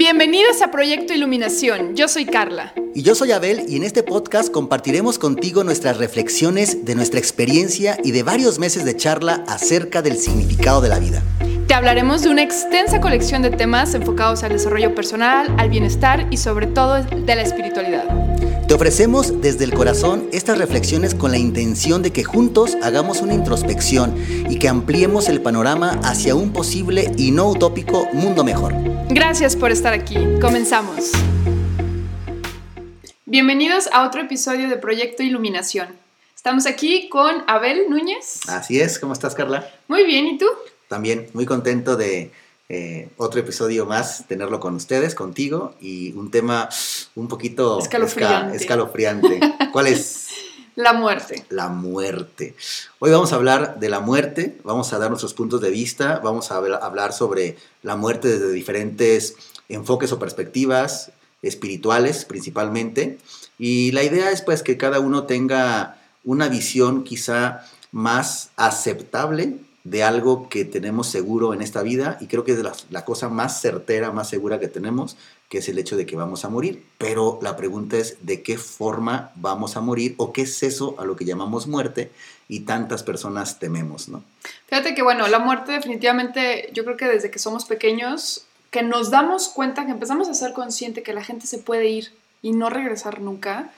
Bienvenidos a Proyecto Iluminación. Yo soy Carla. Y yo soy Abel y en este podcast compartiremos contigo nuestras reflexiones de nuestra experiencia y de varios meses de charla acerca del significado de la vida. Te hablaremos de una extensa colección de temas enfocados al desarrollo personal, al bienestar y sobre todo de la espiritualidad. Te ofrecemos desde el corazón estas reflexiones con la intención de que juntos hagamos una introspección y que ampliemos el panorama hacia un posible y no utópico mundo mejor. Gracias por estar aquí. Comenzamos. Bienvenidos a otro episodio de Proyecto Iluminación. Estamos aquí con Abel Núñez. Así es, ¿cómo estás Carla? Muy bien, ¿y tú? También muy contento de eh, otro episodio más, tenerlo con ustedes, contigo, y un tema un poquito escalofriante. escalofriante. ¿Cuál es? La muerte. La muerte. Hoy vamos a hablar de la muerte, vamos a dar nuestros puntos de vista, vamos a hablar sobre la muerte desde diferentes enfoques o perspectivas espirituales principalmente. Y la idea es pues que cada uno tenga una visión quizá más aceptable de algo que tenemos seguro en esta vida y creo que es la, cosa más certera, más segura que tenemos, que es el hecho de que vamos a morir. Pero la pregunta es de qué forma vamos a morir o qué es eso a lo que llamamos muerte y tantas personas tememos, ¿no? Fíjate que bueno, la muerte definitivamente yo creo que desde que somos pequeños, que nos damos cuenta, que empezamos a ser consciente que la gente se puede ir y no regresar nunca,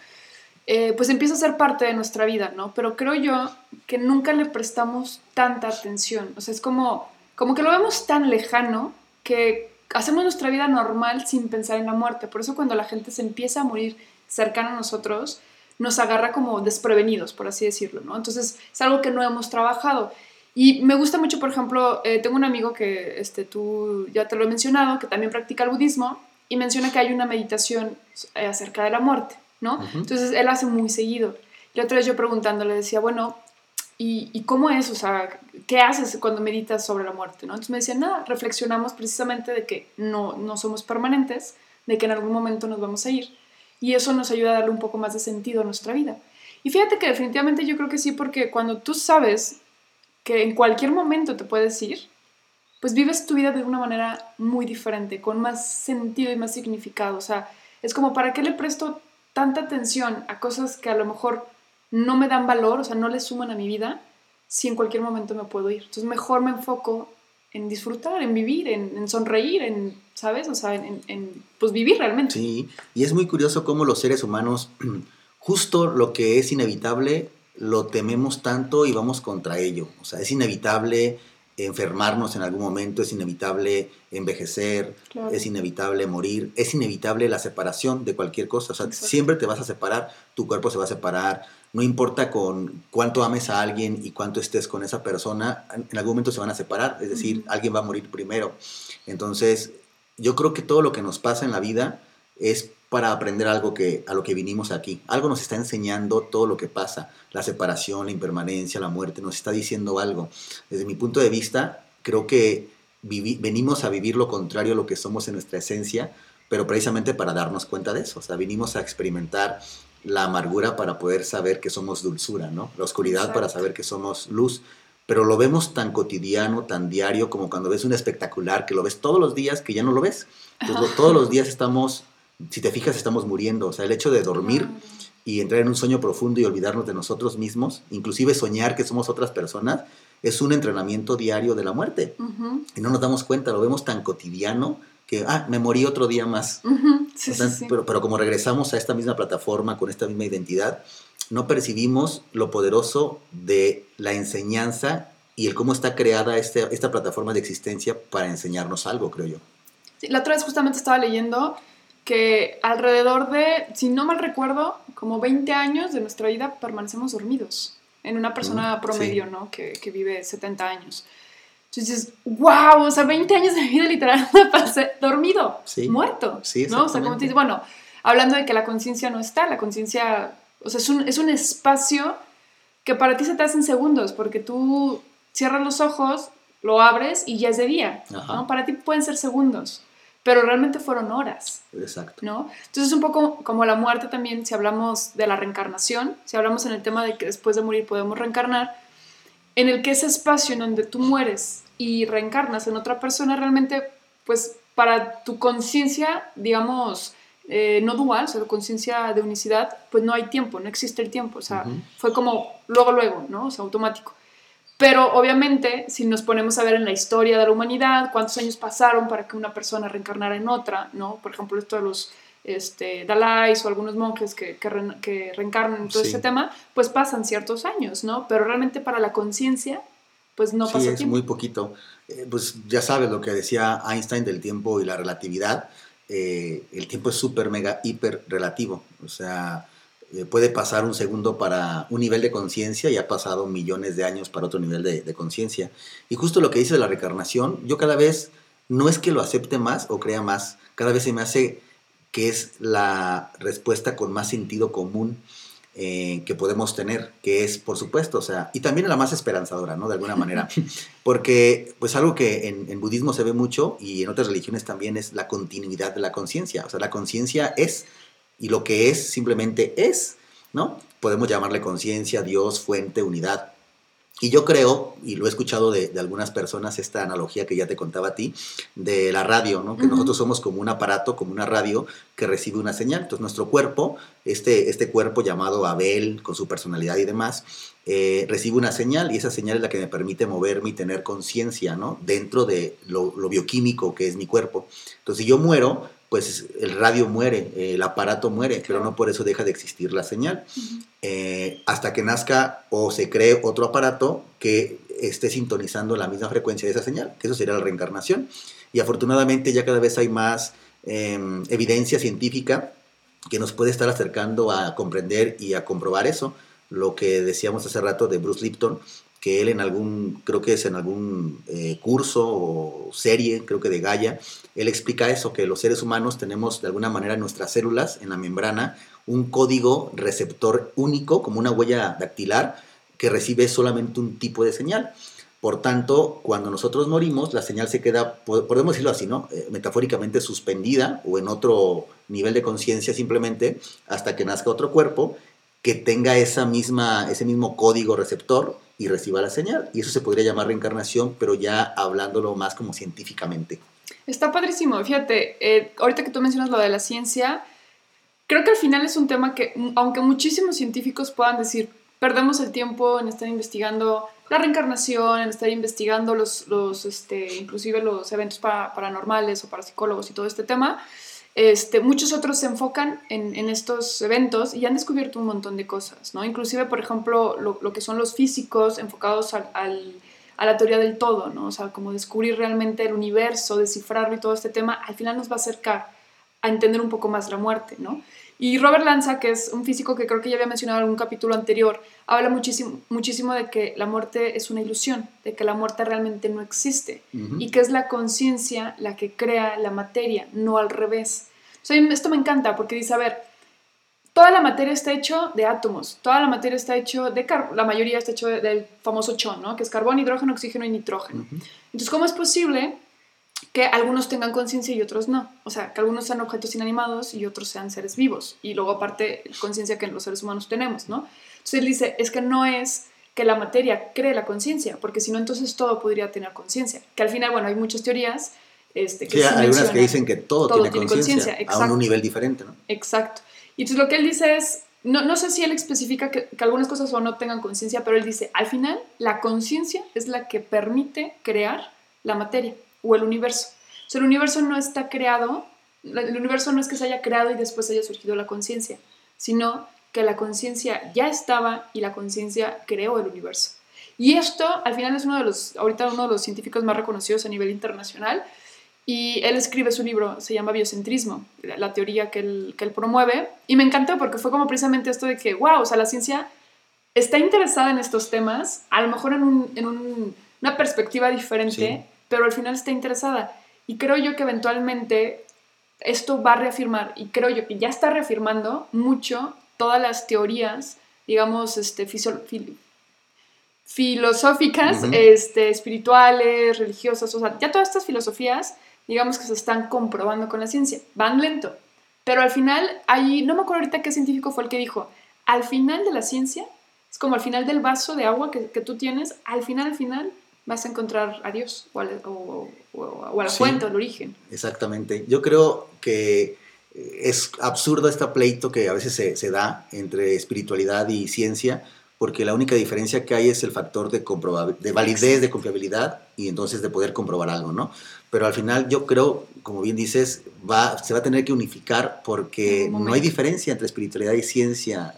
eh, pues empieza a ser parte de nuestra vida, ¿no? Pero creo yo que nunca le prestamos tanta atención. O sea, es como, como que lo vemos tan lejano que hacemos nuestra vida normal sin pensar en la muerte. Por eso cuando la gente se empieza a morir cercana a nosotros, nos agarra como desprevenidos, por así decirlo, ¿no? Entonces es algo que no hemos trabajado. Y me gusta mucho, por ejemplo, eh, tengo un amigo que este, tú ya te lo he mencionado, que también practica el budismo y menciona que hay una meditación eh, acerca de la muerte. ¿No? Entonces él hace muy seguido. Y la otra vez yo preguntándole decía, bueno, ¿y, cómo es? O sea, ¿qué haces cuando meditas sobre la muerte, ¿no? Entonces me decía, nada, reflexionamos precisamente de que no, no somos permanentes, de que en algún momento nos vamos a ir. Y eso nos ayuda a darle un poco más de sentido a nuestra vida. Y fíjate que definitivamente yo creo que sí, porque cuando tú sabes que en cualquier momento te puedes ir, pues vives tu vida de una manera muy diferente, con más sentido y más significado. O sea, es como, ¿para qué le presto tanta atención a cosas que a lo mejor no me dan valor, o sea, no le suman a mi vida, si en cualquier momento me puedo ir. Entonces mejor me enfoco en disfrutar, en vivir, en, sonreír, en, ¿sabes? O sea, en, en, pues vivir realmente. Sí, y es muy curioso cómo los seres humanos, justo lo que es inevitable, lo tememos tanto y vamos contra ello. O sea, es inevitable enfermarnos en algún momento, es inevitable envejecer, es inevitable morir, es inevitable la separación de cualquier cosa. O sea, siempre te vas a separar, tu cuerpo se va a separar, no importa con cuánto ames a alguien y cuánto estés con esa persona, en algún momento se van a separar, es decir, alguien va a morir primero. Entonces, yo creo que todo lo que nos pasa en la vida es para aprender algo que, a lo que vinimos aquí. Algo nos está enseñando todo lo que pasa, la separación, la impermanencia, la muerte, nos está diciendo algo. Desde mi punto de vista, creo que venimos a vivir lo contrario a lo que somos en nuestra esencia, pero precisamente para darnos cuenta de eso. O sea, vinimos a experimentar la amargura para poder saber que somos dulzura, ¿no? La oscuridad para saber que somos luz. Pero lo vemos tan cotidiano, tan diario, como cuando ves un espectacular, que lo ves todos los días, que ya no lo ves. Entonces, todos los días estamos si te fijas, estamos muriendo. O sea, el hecho de dormir y entrar en un sueño profundo y olvidarnos de nosotros mismos, inclusive soñar que somos otras personas, es un entrenamiento diario de la muerte. Y no nos damos cuenta, lo vemos tan cotidiano que, ah, me morí otro día más. Pero, pero como regresamos a esta misma plataforma, con esta misma identidad, no percibimos lo poderoso de la enseñanza y el cómo está creada este, esta plataforma de existencia para enseñarnos algo, creo yo. la otra vez justamente estaba leyendo que alrededor de, si no mal recuerdo, como 20 años de nuestra vida permanecemos dormidos en una persona promedio, ¿no? Que, que, vive 70 años. Entonces dices, wow, o sea, 20 años de vida literal me pasé dormido, muerto, sí, ¿no? O sea, como te dices, bueno, hablando de que la conciencia no está, la conciencia, o sea, es un, es un espacio que para ti se te hacen segundos, porque tú cierras los ojos, lo abres y ya es de día, ¿no? Para ti pueden ser segundos pero realmente fueron horas. Exacto. ¿no? Entonces es un poco como la muerte también, si hablamos de la reencarnación, si hablamos en el tema de que después de morir podemos reencarnar, en el que ese espacio en donde tú mueres y reencarnas en otra persona realmente pues para tu conciencia, digamos, eh, no dual, o sea, conciencia de unicidad, pues no hay tiempo, no existe el tiempo, o sea, fue como luego, luego, ¿no? O sea, automático. Pero obviamente, si nos ponemos a ver en la historia de la humanidad, cuántos años pasaron para que una persona reencarnara en otra, ¿no? Por ejemplo, esto de los este, Dalais o algunos monjes que, que, reencarnan en todo ese tema, pues pasan ciertos años, ¿no? Pero realmente para la conciencia, pues no sí, es muy poquito. Eh, pues ya sabes lo que decía Einstein del tiempo y la relatividad. Eh, el tiempo es súper, mega, hiper relativo. O sea, eh, puede pasar un segundo para un nivel de conciencia y ha pasado millones de años para otro nivel de, de conciencia. Y justo lo que dice de la reencarnación, yo cada vez no es que lo acepte más o crea más, cada vez se me hace que es la respuesta con más sentido común eh, que podemos tener, que es, por supuesto, o sea, y también la más esperanzadora, ¿no? De alguna manera. Porque, pues algo que en, en, budismo se ve mucho y en otras religiones también es la continuidad de la conciencia. O sea, la conciencia es, y lo que es simplemente es, ¿no? Podemos llamarle conciencia, Dios, fuente, unidad. Y yo creo, y lo he escuchado de, algunas personas, esta analogía que ya te contaba a ti, de la radio, ¿no? que nosotros somos como un aparato, como una radio que recibe una señal. Entonces nuestro cuerpo, este, este cuerpo llamado Abel, con su personalidad y demás, eh, recibe una señal y esa señal es la que me permite moverme y tener conciencia ¿no? dentro de lo, lo, bioquímico que es mi cuerpo. Entonces si yo muero, pues el radio muere, el aparato muere, pero no por eso deja de existir la señal. Eh, hasta que nazca o se cree otro aparato que esté sintonizando la misma frecuencia de esa señal, que eso sería la reencarnación. Y afortunadamente ya cada vez hay más em, evidencia científica que nos puede estar acercando a comprender y a comprobar eso. Lo que decíamos hace rato de Bruce Lipton, que él en algún, creo que es en algún eh, curso o serie, creo que de Gaia, él explica eso, que los seres humanos tenemos de alguna manera en nuestras células, en la membrana, un código receptor único, como una huella dactilar, que recibe solamente un tipo de señal. Por tanto, cuando nosotros morimos, la señal se queda, podemos decirlo así, ¿no? Eh, metafóricamente suspendida o en otro nivel de conciencia simplemente hasta que nazca otro cuerpo que tenga esa misma, ese mismo código receptor y reciba la señal. Y eso se podría llamar reencarnación, pero ya hablándolo más como científicamente. Está padrísimo. Fíjate, eh, ahorita que tú mencionas lo de la ciencia, creo que al final es un tema que, aunque muchísimos científicos puedan decir, perdemos el tiempo en estar investigando la reencarnación, en estar investigando los, los este, inclusive los eventos paranormales o parapsicólogos y todo este tema, este, muchos otros se enfocan en, estos eventos y han descubierto un montón de cosas, ¿no? Inclusive, por ejemplo, lo, que son los físicos enfocados al, a la teoría del todo, ¿no? O sea, como descubrir realmente el universo, descifrarlo y todo este tema, al final nos va a acercar a entender un poco más la muerte, ¿no? Y Robert Lanza, que es un físico que creo que ya había mencionado en algún capítulo anterior, habla muchísimo, muchísimo de que la muerte es una ilusión, de que la muerte realmente no existe y que es la conciencia la que crea la materia, no al revés. esto me encanta porque dice, a ver, toda la materia está hecho de átomos, toda la materia está hecho de la mayoría está hecho del famoso chon, ¿no? Que es carbón, hidrógeno, oxígeno y nitrógeno. Entonces, ¿cómo es posible que algunos tengan conciencia y otros no. O sea, que algunos sean objetos inanimados y otros sean seres vivos. Y luego aparte, conciencia que los seres humanos tenemos, ¿no? Entonces él dice, es que no es que la materia cree la conciencia, porque si no, entonces todo podría tener conciencia. Que al final, bueno, hay muchas teorías. Este, que sí, hay unas que dicen que todo, tiene, conciencia, a un nivel diferente, ¿no? Exacto. Y entonces lo que él dice es, no, no sé si él especifica que, que algunas cosas o no tengan conciencia, pero él dice, al final, la conciencia es la que permite crear la materia o el universo. O sea, el universo no está creado, el universo no es que se haya creado y después haya surgido la conciencia, sino que la conciencia ya estaba y la conciencia creó el universo. Y esto al final es uno de los, ahorita uno de los científicos más reconocidos a nivel internacional, y él escribe su libro, se llama Biocentrismo, la teoría que él, que él promueve, y me encantó porque fue como precisamente esto de que, wow, o sea, la ciencia está interesada en estos temas, a lo mejor en, un, en un, una perspectiva diferente, pero al final está interesada. Y creo yo que eventualmente esto va a reafirmar, y creo yo que ya está reafirmando mucho todas las teorías, digamos, este, filosóficas, este, espirituales, religiosas, o sea, ya todas estas filosofías, digamos que se están comprobando con la ciencia. Van lento, pero al final, ahí, no me acuerdo ahorita qué científico fue el que dijo, al final de la ciencia, es como al final del vaso de agua que, que tú tienes, al final, al final, vas a encontrar a Dios o, a la fuente o al origen. Exactamente. Yo creo que es absurdo este pleito que a veces se, se, da entre espiritualidad y ciencia, porque la única diferencia que hay es el factor de, de validez, de confiabilidad y entonces de poder comprobar algo, ¿no? Pero al final yo creo, como bien dices, va, se va a tener que unificar porque no hay diferencia entre espiritualidad y ciencia.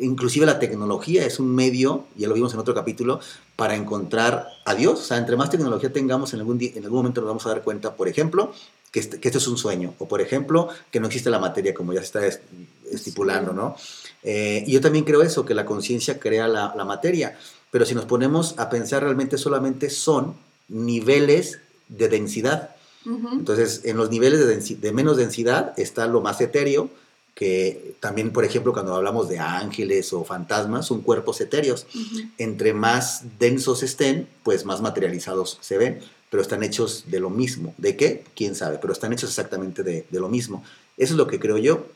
Inclusive la tecnología es un medio, ya lo vimos en otro capítulo, para encontrar a Dios. O sea, entre más tecnología tengamos, en algún, en algún momento nos vamos a dar cuenta, por ejemplo, que, este, que esto es un sueño, o por ejemplo, que no existe la materia como ya se está estipulando, ¿no? Eh, y yo también creo eso, que la conciencia crea la, la, materia, pero si nos ponemos a pensar realmente solamente son niveles de densidad. Entonces, en los niveles de, de, menos densidad está lo más etéreo, que también, por ejemplo, cuando hablamos de ángeles o fantasmas, son cuerpos etéreos. Entre más densos estén, pues más materializados se ven pero están hechos de lo mismo. ¿De qué? ¿Quién sabe? Pero están hechos exactamente de, lo mismo. Eso es lo que creo yo.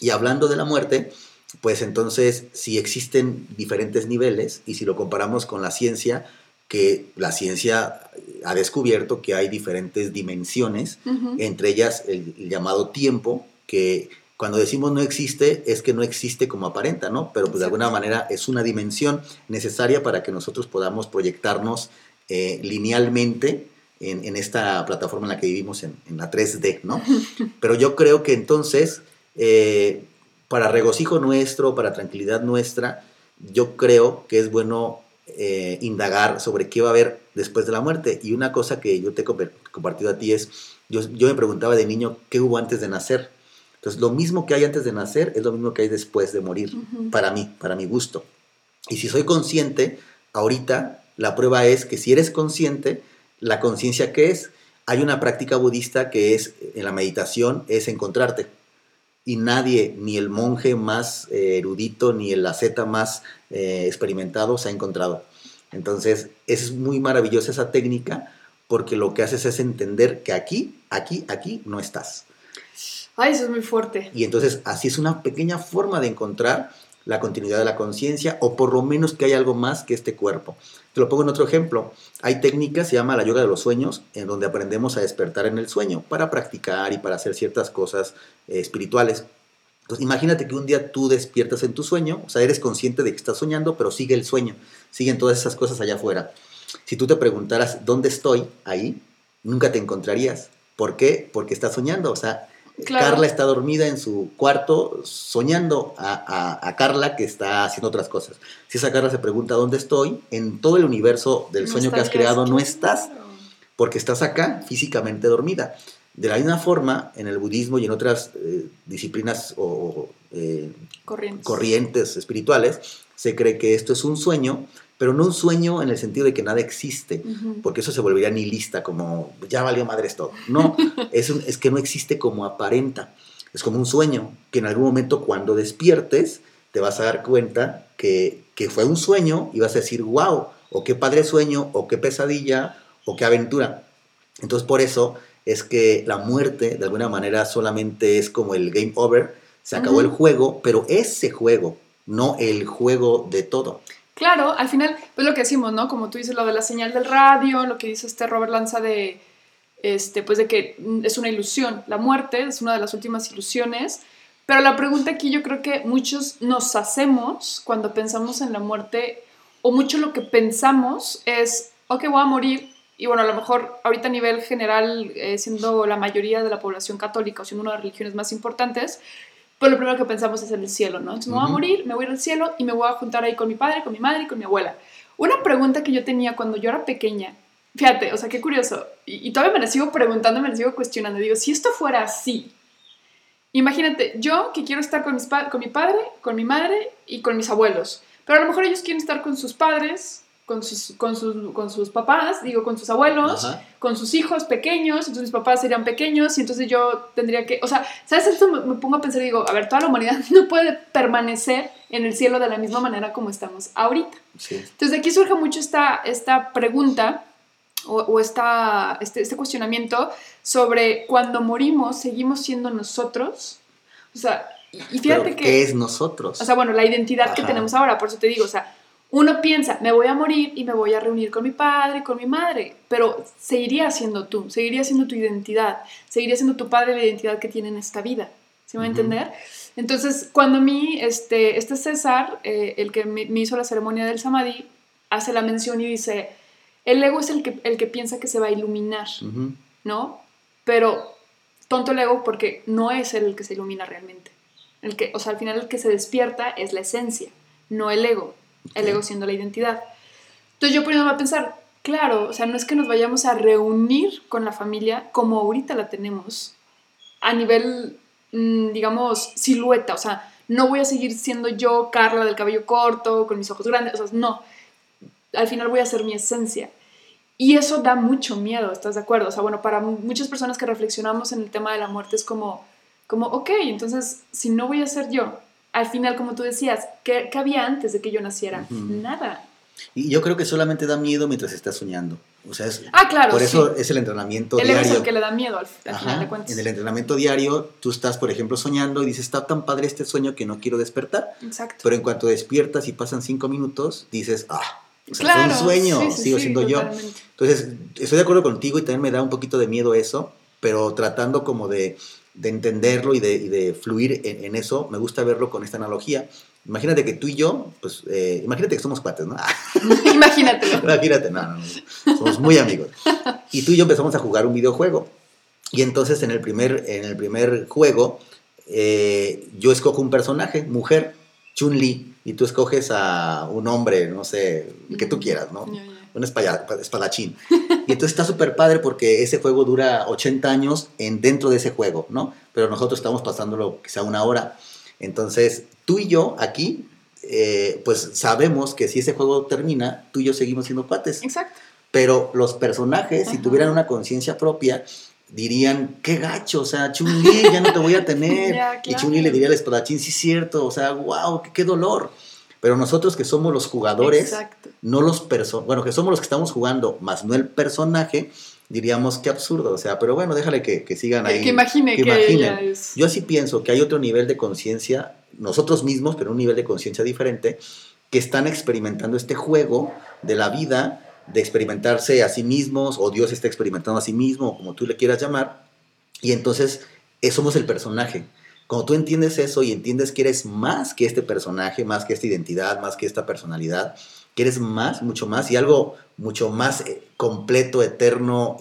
Y hablando de la muerte, pues entonces si existen diferentes niveles y si lo comparamos con la ciencia, que la ciencia ha descubierto que hay diferentes dimensiones, entre ellas el, llamado tiempo, que cuando decimos no existe, es que no existe como aparenta, ¿no? Pero pues de alguna manera es una dimensión necesaria para que nosotros podamos proyectarnos eh, linealmente en, esta plataforma en la que vivimos, en, la 3D, ¿no? Pero yo creo que entonces, eh, para regocijo nuestro, para tranquilidad nuestra, yo creo que es bueno eh, indagar sobre qué va a haber después de la muerte. Y una cosa que yo te he compartido a ti es, yo, yo me preguntaba de niño, ¿qué hubo antes de nacer? Entonces, lo mismo que hay antes de nacer es lo mismo que hay después de morir, para mí, para mi gusto. Y si soy consciente, ahorita la prueba es que si eres consciente, la conciencia que es, hay una práctica budista que es, en la meditación, es encontrarte. Y nadie, ni el monje más eh, erudito, ni el asceta más eh, experimentado se ha encontrado. Entonces, es muy maravillosa esa técnica porque lo que haces es entender que aquí, aquí, aquí no estás. Ay, eso es muy fuerte. Y entonces, así es una pequeña forma de encontrar la continuidad de la conciencia o por lo menos que hay algo más que este cuerpo. Te lo pongo en otro ejemplo. Hay técnicas, se llama la yoga de los sueños, en donde aprendemos a despertar en el sueño para practicar y para hacer ciertas cosas eh, espirituales. Entonces, imagínate que un día tú despiertas en tu sueño, o sea, eres consciente de que estás soñando, pero sigue el sueño, siguen todas esas cosas allá afuera. Si tú te preguntaras dónde estoy ahí, nunca te encontrarías. ¿Por qué? Porque estás soñando, o sea, Carla está dormida en su cuarto soñando a, Carla que está haciendo otras cosas. Si esa Carla se pregunta dónde estoy, en todo el universo del sueño que has creado no estás, porque estás acá físicamente dormida. De la misma forma, en el budismo y en otras eh, disciplinas o eh, corrientes espirituales, se cree que esto es un sueño, pero no un sueño en el sentido de que nada existe, porque eso se volvería nihilista, como ya valió madres todo. No, es, es que no existe como aparenta. Es como un sueño, que en algún momento cuando despiertes te vas a dar cuenta que, que fue un sueño y vas a decir, wow, o qué padre sueño, o qué pesadilla, o qué aventura. Entonces por eso es que la muerte de alguna manera solamente es como el game over, se acabó el juego, pero ese juego, no el juego de todo. Claro, al final, pues lo que decimos, ¿no? Como tú dices, lo de la señal del radio, lo que dice este Robert Lanza de, este, pues de que es una ilusión. La muerte es una de las últimas ilusiones. Pero la pregunta aquí yo creo que muchos nos hacemos cuando pensamos en la muerte, o mucho lo que pensamos es, ok, voy a morir. Y bueno, a lo mejor ahorita a nivel general, eh, siendo la mayoría de la población católica o siendo una de las religiones más importantes, pues lo primero que pensamos es en el cielo, ¿no? Entonces me voy a morir, me voy al cielo y me voy a juntar ahí con mi padre, con mi madre y con mi abuela. Una pregunta que yo tenía cuando yo era pequeña, fíjate, o sea, qué curioso, y, todavía me la sigo preguntando, me la sigo cuestionando, digo, si esto fuera así, imagínate, yo que quiero estar con, mis con mi padre, con mi madre y con mis abuelos, pero a lo mejor ellos quieren estar con sus padres, con sus, con sus, con sus papás, digo, con sus abuelos, con sus hijos pequeños, entonces mis papás serían pequeños y entonces yo tendría que, o sea, ¿sabes? Esto me, pongo a pensar y digo, a ver, toda la humanidad no puede permanecer en el cielo de la misma manera como estamos ahorita. Entonces de aquí surge mucho esta, esta pregunta o, o esta, este, este cuestionamiento sobre cuando morimos, ¿seguimos siendo nosotros? O sea, y, fíjate que... ¿Qué es nosotros? O sea, bueno, la identidad que tenemos ahora, por eso te digo, o sea, uno piensa, me voy a morir y me voy a reunir con mi padre, con mi madre, pero seguiría siendo tú, seguiría siendo tu identidad, seguiría siendo tu padre la identidad que tiene en esta vida. ¿Se me va a entender? Entonces, cuando a mí, este, este César, eh, el que me, hizo la ceremonia del Samadhi, hace la mención y dice, el ego es el que, el que piensa que se va a iluminar, ¿no? Pero tonto el ego porque no es el que se ilumina realmente. El que, o sea, al final el que se despierta es la esencia, no el ego el ego siendo la identidad. Entonces yo poniéndome a pensar, claro, o sea, no es que nos vayamos a reunir con la familia como ahorita la tenemos, a nivel, mm, digamos, silueta, o sea, no voy a seguir siendo yo Carla del cabello corto, con mis ojos grandes, o sea, no, al final voy a ser mi esencia. Y eso da mucho miedo, ¿estás de acuerdo? O sea, bueno, para muchas personas que reflexionamos en el tema de la muerte es como, como, ok, entonces, si no voy a ser yo, al final, como tú decías, ¿qué, había antes de que yo naciera? Nada. Y yo creo que solamente da miedo mientras estás soñando. O sea, es, ah, claro, por eso es el entrenamiento el diario. es el que le da miedo al, final de cuentas. En el entrenamiento diario, tú estás, por ejemplo, soñando y dices, está tan padre este sueño que no quiero despertar. Exacto. Pero en cuanto despiertas y pasan cinco minutos, dices, ah, o sea, un sueño, sigo siendo yo. Entonces, estoy de acuerdo contigo y también me da un poquito de miedo eso, pero tratando como de de entenderlo y de, fluir en, eso, me gusta verlo con esta analogía. Imagínate que tú y yo, pues, eh, imagínate que somos cuates, ¿no? Imagínate. imagínate, no, no, no, somos muy amigos. Y tú y yo empezamos a jugar un videojuego. Y entonces en el primer, en el primer juego, eh, yo escojo un personaje, mujer, Chun-Li, y tú escoges a un hombre, no sé, el que tú quieras, ¿no? un espadachín. Y entonces está súper padre porque ese juego dura 80 años en, dentro de ese juego, ¿no? Pero nosotros estamos pasándolo quizá una hora. Entonces, tú y yo aquí, eh, pues sabemos que si ese juego termina, tú y yo seguimos siendo pates. Exacto. Pero los personajes, si tuvieran una conciencia propia, dirían, qué gacho, o sea, Chun-Li, ya no te voy a tener. Y Chun-Li le diría al espadachín, sí, cierto, o sea, wow, qué dolor. Pero nosotros que somos los jugadores, no los personajes, bueno, que somos los que estamos jugando, más no el personaje, diríamos qué absurdo, o sea, pero bueno, déjale que, que sigan ahí. Que imagine que, Yo sí pienso que hay otro nivel de conciencia, nosotros mismos, pero un nivel de conciencia diferente, que están experimentando este juego de la vida, de experimentarse a sí mismos, o Dios está experimentando a sí mismo, como tú le quieras llamar, y entonces eh, somos el personaje. Cuando tú entiendes eso y entiendes que eres más que este personaje, más que esta identidad, más que esta personalidad, que eres más, mucho más, y algo mucho más eh, completo, eterno,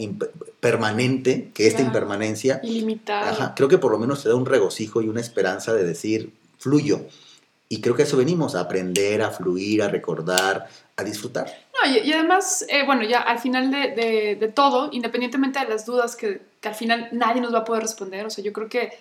permanente que esta impermanencia. Ilimitada. creo que por lo menos te da un regocijo y una esperanza de decir, fluyo. Y creo que eso venimos, a aprender, a fluir, a recordar, a disfrutar. No, y, además, eh, bueno, ya al final de, de, todo, independientemente de las dudas que, que al final nadie nos va a poder responder, o sea, yo creo que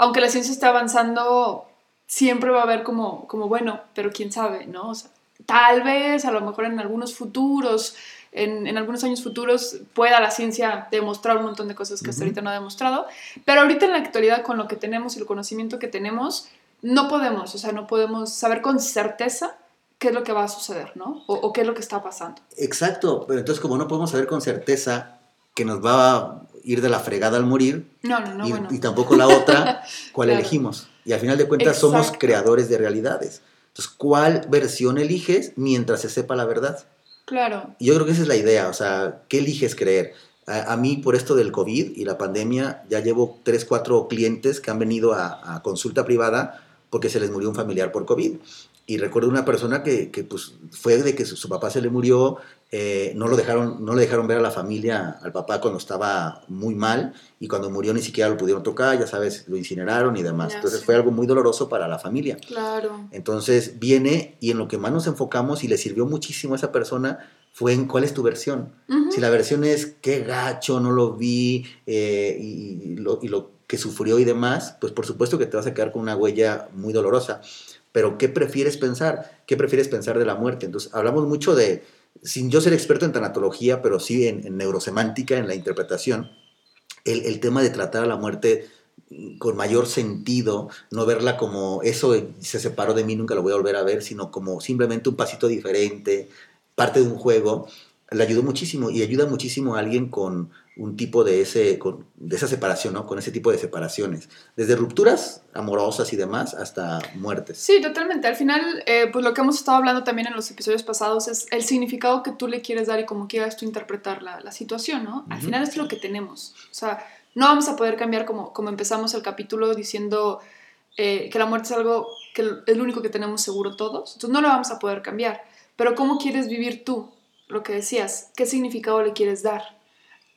aunque la ciencia está avanzando, siempre va a haber como, como bueno, pero quién sabe, ¿no? O sea, tal vez, a lo mejor en algunos futuros, en, en, algunos años futuros, pueda la ciencia demostrar un montón de cosas que hasta ahorita no ha demostrado, pero ahorita en la actualidad, con lo que tenemos y el conocimiento que tenemos, no podemos, o sea, no podemos saber con certeza qué es lo que va a suceder, ¿no? O, o qué es lo que está pasando. Exacto, pero entonces como no podemos saber con certeza que nos va a ir de la fregada al morir. No, no, no. Y, tampoco la otra, cuál elegimos. Y al final de cuentas somos creadores de realidades. Entonces, ¿cuál versión eliges mientras se sepa la verdad? Claro. Y yo creo que esa es la idea, o sea, ¿qué eliges creer? A, mí, por esto del COVID y la pandemia, ya llevo tres, cuatro clientes que han venido a, a consulta privada porque se les murió un familiar por COVID. Y recuerdo una persona que, que pues, fue de que su, papá se le murió, eh, no, lo dejaron, no le dejaron ver a la familia, al papá cuando estaba muy mal, y cuando murió ni siquiera lo pudieron tocar, ya sabes, lo incineraron y demás. Entonces fue algo muy doloroso para la familia. Claro. Entonces viene y en lo que más nos enfocamos y le sirvió muchísimo a esa persona fue en cuál es tu versión. Si la versión es qué gacho, no lo vi, eh, y, lo, y lo que sufrió y demás, pues por supuesto que te vas a quedar con una huella muy dolorosa pero ¿qué prefieres pensar? ¿Qué prefieres pensar de la muerte? Entonces, hablamos mucho de, sin yo ser experto en tanatología, pero sí en, neurosemántica, en la interpretación, el, tema de tratar a la muerte con mayor sentido, no verla como eso se separó de mí, nunca lo voy a volver a ver, sino como simplemente un pasito diferente, parte de un juego. le ayudó muchísimo y ayuda muchísimo a alguien con un tipo de, ese, de esa separación, ¿no? Con ese tipo de separaciones. Desde rupturas amorosas y demás hasta muertes. Sí, totalmente. Al final, eh, pues lo que hemos estado hablando también en los episodios pasados es el significado que tú le quieres dar y cómo quieras tú interpretar la, la situación, ¿no? Al final es lo que tenemos. O sea, no vamos a poder cambiar como, como empezamos el capítulo diciendo eh, que la muerte es algo que es lo único que tenemos seguro todos. Entonces no lo vamos a poder cambiar. Pero ¿cómo quieres vivir tú? Lo que decías, ¿qué significado le quieres dar?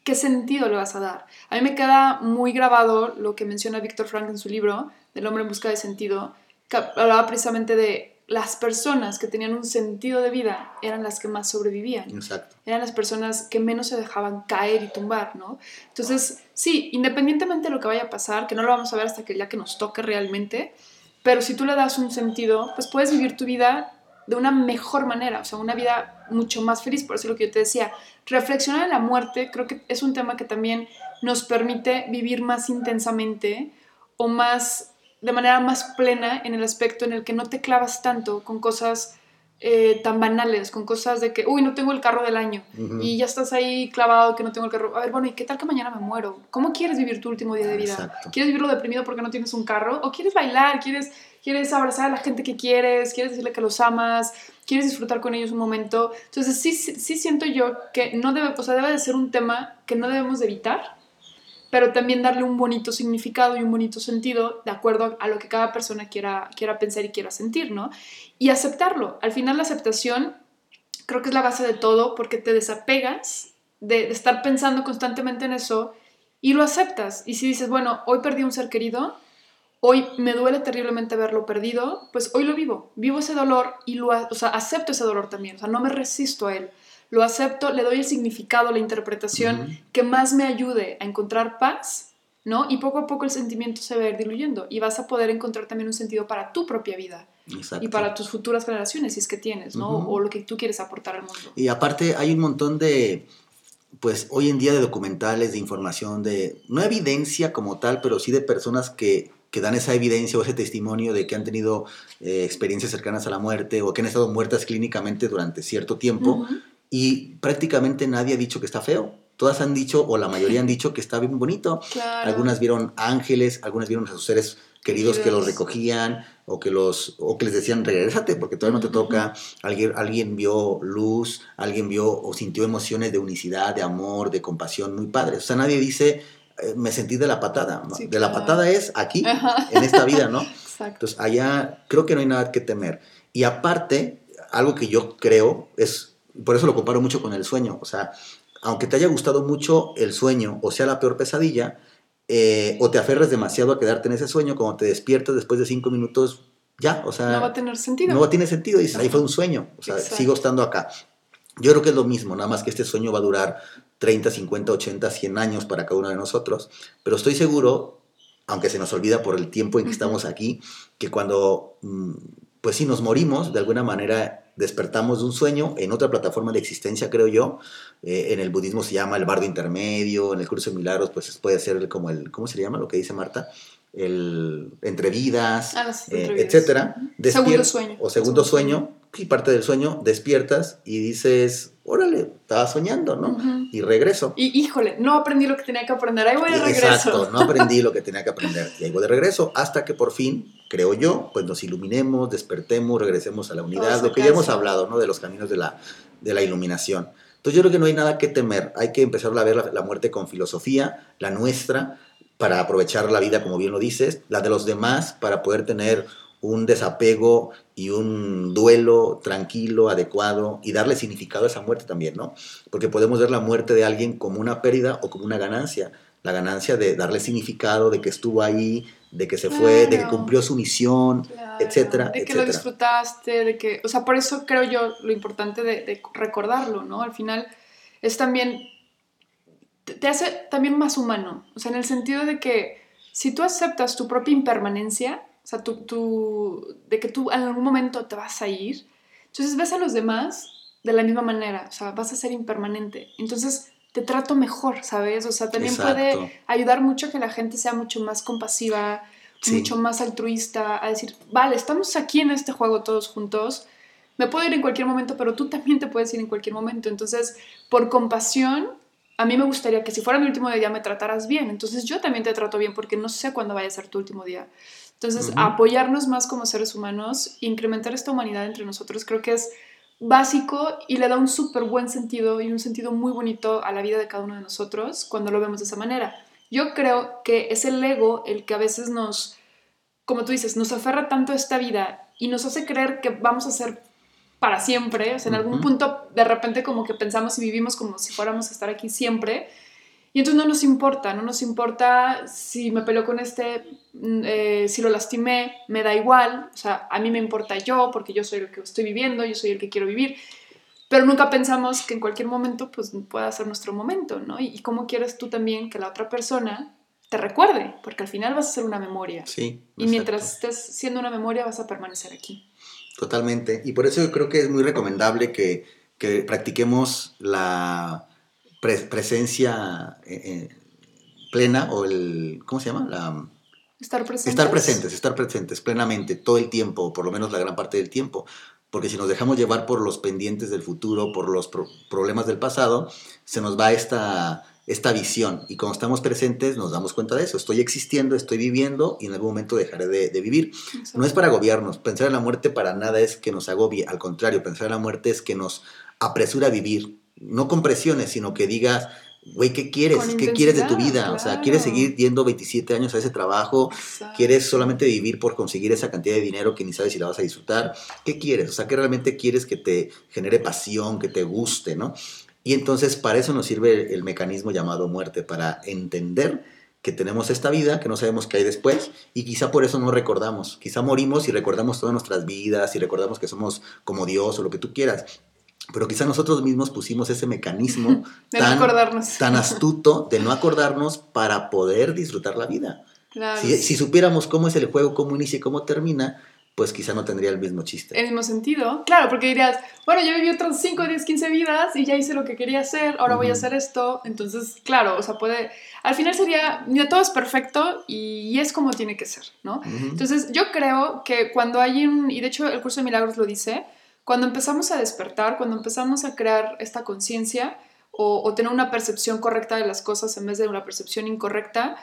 ¿Qué sentido le vas a dar? A mí me queda muy grabado lo que menciona Víctor Frank en su libro, del hombre en busca de sentido, que hablaba precisamente de las personas que tenían un sentido de vida eran las que más sobrevivían. Exacto. Eran las personas que menos se dejaban caer y tumbar, ¿no? Entonces, sí, independientemente de lo que vaya a pasar, que no lo vamos a ver hasta que ya que nos toque realmente, pero si tú le das un sentido, pues puedes vivir tu vida de una mejor manera, o sea, una vida mucho más feliz. Por eso lo que yo te decía, reflexionar en la muerte creo que es un tema que también nos permite vivir más intensamente o más de manera más plena en el aspecto en el que no te clavas tanto con cosas eh, tan banales, con cosas de que, uy, no tengo el carro del año y ya estás ahí clavado que no tengo el carro. A ver, bueno, ¿y qué tal que mañana me muero? ¿Cómo quieres vivir tu último día de vida? ¿Quieres vivirlo deprimido porque no tienes un carro? ¿O quieres bailar? ¿Quieres, ¿Quieres abrazar a la gente que quieres? ¿Quieres decirle que los amas? ¿Quieres disfrutar con ellos un momento? Entonces, sí, sí siento yo que no debe, o sea, debe de ser un tema que no debemos de evitar pero también darle un bonito significado y un bonito sentido de acuerdo a lo que cada persona quiera, quiera pensar y quiera sentir, ¿no? Y aceptarlo. Al final la aceptación creo que es la base de todo porque te desapegas de, estar pensando constantemente en eso y lo aceptas. Y si dices, bueno, hoy perdí un ser querido, hoy me duele terriblemente haberlo perdido, pues hoy lo vivo. Vivo ese dolor y lo, o sea, acepto ese dolor también. O sea, no me resisto a él lo acepto, le doy el significado, la interpretación que más me ayude a encontrar paz, ¿no? Y poco a poco el sentimiento se va a ir diluyendo y vas a poder encontrar también un sentido para tu propia vida. Y para tus futuras generaciones, si es que tienes, ¿no? O lo que tú quieres aportar al mundo. Y aparte hay un montón de, pues hoy en día de documentales, de información, de, no evidencia como tal, pero sí de personas que, que dan esa evidencia o ese testimonio de que han tenido eh, experiencias cercanas a la muerte o que han estado muertas clínicamente durante cierto tiempo y prácticamente nadie ha dicho que está feo. Todas han dicho, o la mayoría han dicho que está bien bonito. Algunas vieron ángeles, algunas vieron a sus seres queridos que los recogían o que los o que les decían regrésate porque todavía no te toca. Alguien alguien vio luz alguien vio o sintió emociones de unicidad de amor de compasión muy padres. O sea nadie dice me sentí de la patada de la patada es aquí en esta vida no entonces allá creo que no hay nada que temer y aparte algo que yo creo es por eso lo comparo mucho con el sueño. O sea, aunque te haya gustado mucho el sueño o sea la peor pesadilla, eh, o te aferres demasiado a quedarte en ese sueño, cuando te despiertas después de cinco minutos, ya, o sea... No va a tener sentido. No va a tener sentido, dices, ahí fue un sueño, o sea, sigo estando acá. Yo creo que es lo mismo, nada más que este sueño va a durar 30, 50, 80, 100 años para cada uno de nosotros, pero estoy seguro, aunque se nos olvida por el tiempo en que estamos aquí, que cuando, mm, pues si nos morimos, de alguna manera despertamos de un sueño en otra plataforma de existencia, creo yo. Eh, en el budismo se llama el bardo intermedio, en el curso de milagros, pues puede ser como el, ¿cómo se llama lo que dice Marta? El entre vidas, ah, eh, etcétera. Segundo sueño. O segundo, sueño, y parte del sueño, despiertas y dices, órale, estaba soñando, ¿no? Y regreso. Y híjole, no aprendí lo que tenía que aprender, ahí voy de regreso. Exacto, no aprendí lo que tenía que aprender, y ahí voy de regreso, hasta que por fin, creo yo, pues nos iluminemos, despertemos, regresemos a la unidad, lo que ya hemos hablado, ¿no? De los caminos de la, de la iluminación. Entonces yo creo que no hay nada que temer, hay que empezar a ver la, la muerte con filosofía, la nuestra, para aprovechar la vida, como bien lo dices, la de los demás, para poder tener un desapego y un duelo tranquilo, adecuado y darle significado a esa muerte también, ¿no? Porque podemos ver la muerte de alguien como una pérdida o como una ganancia. La ganancia de darle significado, de que estuvo ahí, de que se fue, de que cumplió su misión, etcétera. De que lo disfrutaste, de que, o sea, por eso creo yo lo importante de, de recordarlo, ¿no? Al final es también, te hace también más humano, o sea, en el sentido de que si tú aceptas tu propia impermanencia, o sea, tú, de que tú en algún momento te vas a ir. Entonces ves a los demás de la misma manera, o sea, vas a ser impermanente. Entonces te trato mejor, ¿sabes? O sea, también puede ayudar mucho que la gente sea mucho más compasiva, mucho más altruista, a decir, vale, estamos aquí en este juego todos juntos, me puedo ir en cualquier momento, pero tú también te puedes ir en cualquier momento. Entonces, por compasión, a mí me gustaría que si fuera mi último día me trataras bien. Entonces, yo también te trato bien porque no sé cuándo vaya a ser tu último día. Entonces, apoyarnos más como seres humanos, incrementar esta humanidad entre nosotros, creo que es básico y le da un súper buen sentido y un sentido muy bonito a la vida de cada uno de nosotros cuando lo vemos de esa manera. Yo creo que es el ego el que a veces nos, como tú dices, nos aferra tanto a esta vida y nos hace creer que vamos a ser para siempre. O sea, en algún punto de repente como que pensamos y vivimos como si fuéramos a estar aquí siempre. Y entonces no nos importa, no nos importa si me peleo con este, mm, eh, si lo lastimé, me da igual. O sea, a mí me importa yo porque yo soy el que estoy viviendo, yo soy el que quiero vivir. Pero nunca pensamos que en cualquier momento pues pueda ser nuestro momento, ¿no? Y, y cómo quieres tú también que la otra persona te recuerde, porque al final vas a ser una memoria. Sí. Y mientras estés siendo una memoria vas a permanecer aquí. Totalmente. Y por eso yo creo que es muy recomendable que, practiquemos la presencia eh, eh, plena o el, ¿cómo se llama? La, estar presentes. Estar presentes, estar presentes plenamente todo el tiempo, por lo menos la gran parte del tiempo. Porque si nos dejamos llevar por los pendientes del futuro, por los problemas del pasado, se nos va esta esta visión. Y cuando estamos presentes nos damos cuenta de eso. Estoy existiendo, estoy viviendo y en algún momento dejaré de, vivir. No es para agobiarnos. Pensar en la muerte para nada es que nos agobie. Al contrario, pensar en la muerte es que nos apresura a vivir. No con presiones, sino que digas, güey, ¿qué quieres? ¿Qué quieres de tu vida? O sea, ¿quieres seguir yendo 27 años a ese trabajo? ¿Quieres solamente vivir por conseguir esa cantidad de dinero que ni sabes si la vas a disfrutar? ¿Qué quieres? O sea, ¿qué realmente quieres que te genere pasión, que te guste, no? Y entonces para eso nos sirve el mecanismo llamado muerte, para entender que tenemos esta vida, que no sabemos qué hay después, y quizá por eso no recordamos. Quizá morimos y recordamos todas nuestras vidas y recordamos que somos como Dios o lo que tú quieras. Pero quizá nosotros mismos pusimos ese mecanismo tan, tan, astuto de no acordarnos para poder disfrutar la vida. Si, si, supiéramos cómo es el juego, cómo inicia y cómo termina, pues quizá no tendría el mismo chiste. El mismo sentido, claro, porque dirías, bueno, yo viví otras 5, 10, 15 vidas y ya hice lo que quería hacer, ahora voy a hacer esto, entonces, claro, o sea, puede, al final sería, mira, todo es perfecto y, es como tiene que ser, ¿no? Entonces, yo creo que cuando hay un, y de hecho el curso de milagros lo dice, cuando empezamos a despertar, cuando empezamos a crear esta conciencia o, o, tener una percepción correcta de las cosas en vez de una percepción incorrecta,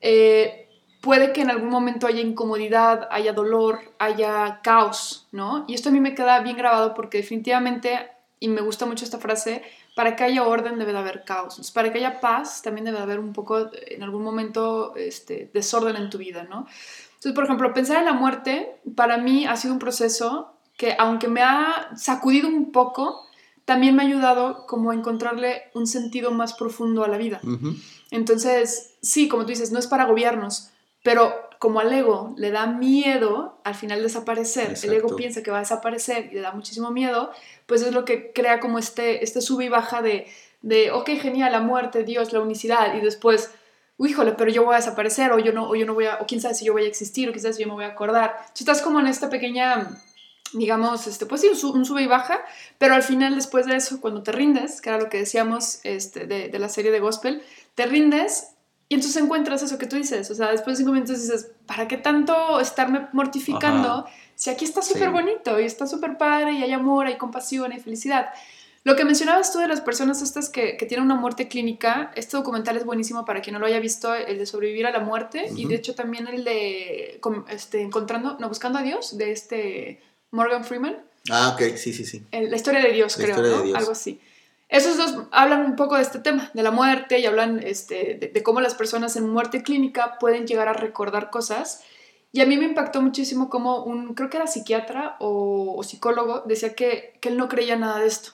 eh, puede que en algún momento haya incomodidad, haya dolor, haya caos, ¿no? Y esto a mí me queda bien grabado porque definitivamente, y me gusta mucho esta frase, para que haya orden debe de haber caos. para que haya paz también debe de haber un poco, en algún momento, este, desorden en tu vida, ¿no? Entonces, por ejemplo, pensar en la muerte para mí ha sido un proceso que, aunque me ha sacudido un poco, también me ha ayudado como a encontrarle un sentido más profundo a la vida. Entonces, sí, como tú dices, no es para agobiarnos, pero como al ego le da miedo al final desaparecer, el ego piensa que va a desaparecer y le da muchísimo miedo, pues es lo que crea como este, este sube y baja de, de, ok, genial, la muerte, Dios, la unicidad, y después, híjole, pero yo voy a desaparecer, o yo no, o yo no voy a, o quién sabe si yo voy a existir, o quién sabe si yo me voy a acordar. Entonces estás como en esta pequeña, digamos, este, pues sí, un, sube y baja, pero al final, después de eso, cuando te rindes, que era lo que decíamos este, de, de la serie de Gospel, te rindes y entonces encuentras eso que tú dices, o sea, después de cinco minutos dices, ¿para qué tanto estarme mortificando si aquí está súper bonito y está súper padre y hay amor, hay compasión, hay felicidad? Lo que mencionabas tú de las personas estas que, que, tienen una muerte clínica, este documental es buenísimo para quien no lo haya visto, el de sobrevivir a la muerte y de hecho también el de este, encontrando, no, buscando a Dios, de este Morgan Freeman. Ah, ok, sí, sí, sí. la historia de Dios, creo, ¿no? Algo así. Esos dos hablan un poco de este tema, de la muerte, y hablan este, de, cómo las personas en muerte clínica pueden llegar a recordar cosas. Y a mí me impactó muchísimo como un, creo que era psiquiatra o, psicólogo, decía que, que, él no creía nada de esto.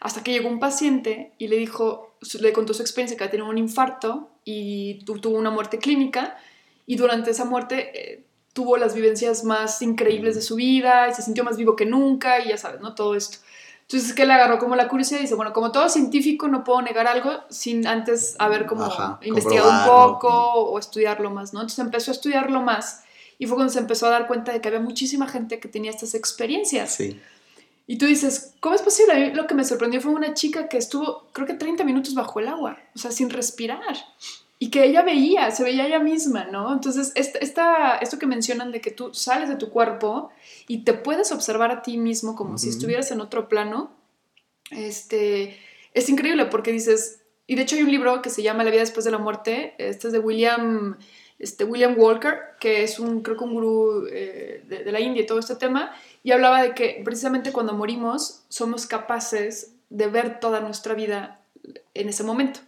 Hasta que llegó un paciente y le dijo, le contó su experiencia, que había tenido un infarto y tuvo una muerte clínica. Y durante esa muerte eh, tuvo las vivencias más increíbles de su vida y se sintió más vivo que nunca y ya sabes, ¿no? Todo esto. Entonces es que le agarró como la curiosidad y dice, bueno, como todo científico no puedo negar algo sin antes haber como investigado un poco o estudiarlo más, ¿no? Entonces empezó a estudiarlo más y fue cuando se empezó a dar cuenta de que había muchísima gente que tenía estas experiencias. Sí. Y tú dices, ¿cómo es posible? A mí lo que me sorprendió fue una chica que estuvo, creo que 30 minutos bajo el agua, o sea, sin respirar. Y que ella veía, se veía ella misma, ¿no? Entonces, esta, esto que mencionan de que tú sales de tu cuerpo y te puedes observar a ti mismo como si estuvieras en otro plano, este, es increíble porque dices, y de hecho hay un libro que se llama La vida después de la muerte, este es de William, este, William Walker, que es un, creo que un gurú eh, de, de la India y todo este tema, y hablaba de que precisamente cuando morimos somos capaces de ver toda nuestra vida en ese momento.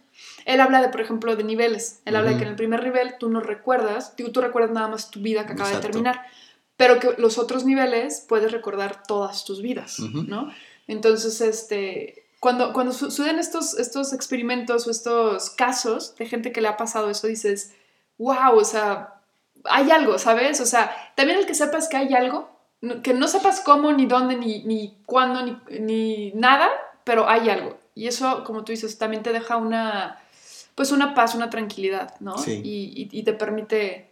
Él habla de, por ejemplo, de niveles. Él habla de que en el primer nivel tú no recuerdas, digo, tú recuerdas nada más tu vida que acaba de terminar, pero que los otros niveles puedes recordar todas tus vidas, ¿no? Entonces, este, cuando, cuando suceden estos, estos experimentos o estos casos de gente que le ha pasado eso, dices, wow, o sea, hay algo, ¿sabes? O sea, también el que sepas que hay algo, que no sepas cómo, ni dónde, ni, ni cuándo, ni, ni nada, pero hay algo. Y eso, como tú dices, también te deja una, pues una paz, una tranquilidad, ¿no? Sí. Y, y, te permite,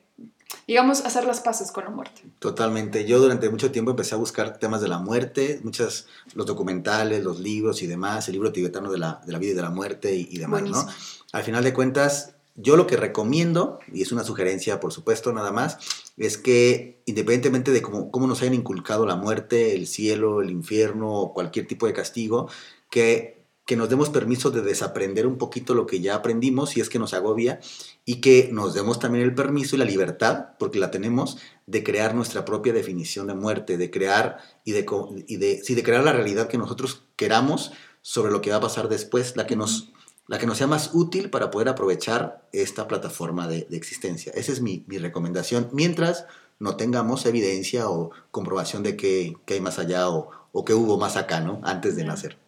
digamos, hacer las paces con la muerte. Totalmente. Yo durante mucho tiempo empecé a buscar temas de la muerte, muchas, los documentales, los libros y demás, el libro tibetano de la, de la vida y de la muerte y, demás, ¿no? Al final de cuentas, yo lo que recomiendo, y es una sugerencia por supuesto nada más, es que independientemente de cómo, cómo, nos hayan inculcado la muerte, el cielo, el infierno o cualquier tipo de castigo, que que nos demos permiso de desaprender un poquito lo que ya aprendimos, si es que nos agobia, y que nos demos también el permiso y la libertad, porque la tenemos, de crear nuestra propia definición de muerte, de crear y de, y de, de crear la realidad que nosotros queramos sobre lo que va a pasar después, la que nos, la que nos sea más útil para poder aprovechar esta plataforma de, existencia. Esa es mi, recomendación, mientras no tengamos evidencia o comprobación de que, hay más allá o, o que hubo más acá, ¿no? Antes de nacer.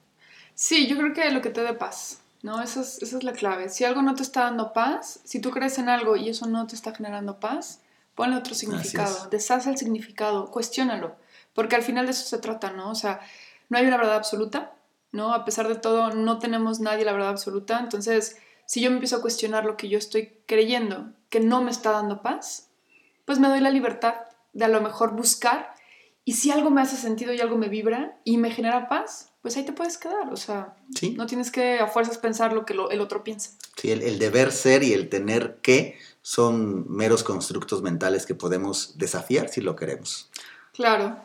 Sí, yo creo que lo que te dé paz, ¿no? Esa es, esa es la clave. Si algo no te está dando paz, si tú crees en algo y eso no te está generando paz, ponle otro significado, deshace el significado, cuestiónalo, porque al final de eso se trata, ¿no? O sea, no hay una verdad absoluta, ¿no? A pesar de todo, no tenemos nadie la verdad absoluta, entonces, si yo me empiezo a cuestionar lo que yo estoy creyendo que no me está dando paz, pues me doy la libertad de a lo mejor buscar y si algo me hace sentido y algo me vibra y me genera paz, pues ahí te puedes quedar. O sea, no tienes que a fuerzas pensar lo que el otro piensa. Sí, el, deber ser y el tener que son meros constructos mentales que podemos desafiar si lo queremos. Claro.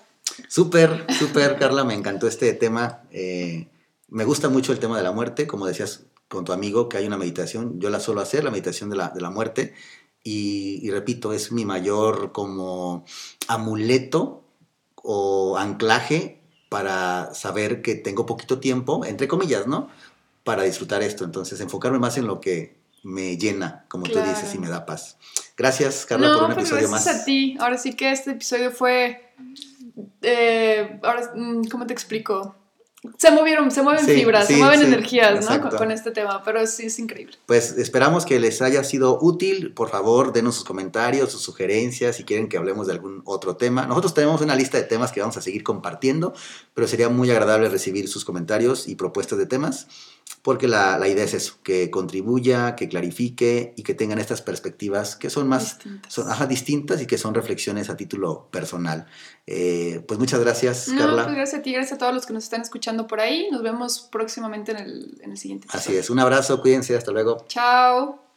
Súper, súper, Carla, me encantó este tema. Eh, me gusta mucho el tema de la muerte, como decías con tu amigo, que hay una meditación, yo la suelo hacer, la meditación de la, de la muerte, y, y, repito, es mi mayor como amuleto o anclaje para saber que tengo poquito tiempo, entre comillas, ¿no? Para disfrutar esto. Entonces, enfocarme más en lo que me llena, como tú dices, y me da paz. Gracias, Carla, por un pues episodio más. Gracias a ti. Ahora sí que este episodio fue. Eh, ahora, mm, ¿cómo te explico? Se movieron, se mueven fibras, se mueven energías, ¿no? Con, este tema, pero sí es increíble. Pues esperamos que les haya sido útil. Por favor, denos sus comentarios, sus sugerencias, si quieren que hablemos de algún otro tema. Nosotros tenemos una lista de temas que vamos a seguir compartiendo, pero sería muy agradable recibir sus comentarios y propuestas de temas porque la, idea es eso, que contribuya, que clarifique y que tengan estas perspectivas que son más distintas, son, distintas y que son reflexiones a título personal. Eh, pues muchas gracias, Carla. Pues gracias a ti, gracias a todos los que nos están escuchando por ahí. Nos vemos próximamente en el, en el siguiente Así es, un abrazo, cuídense, hasta luego. Chao.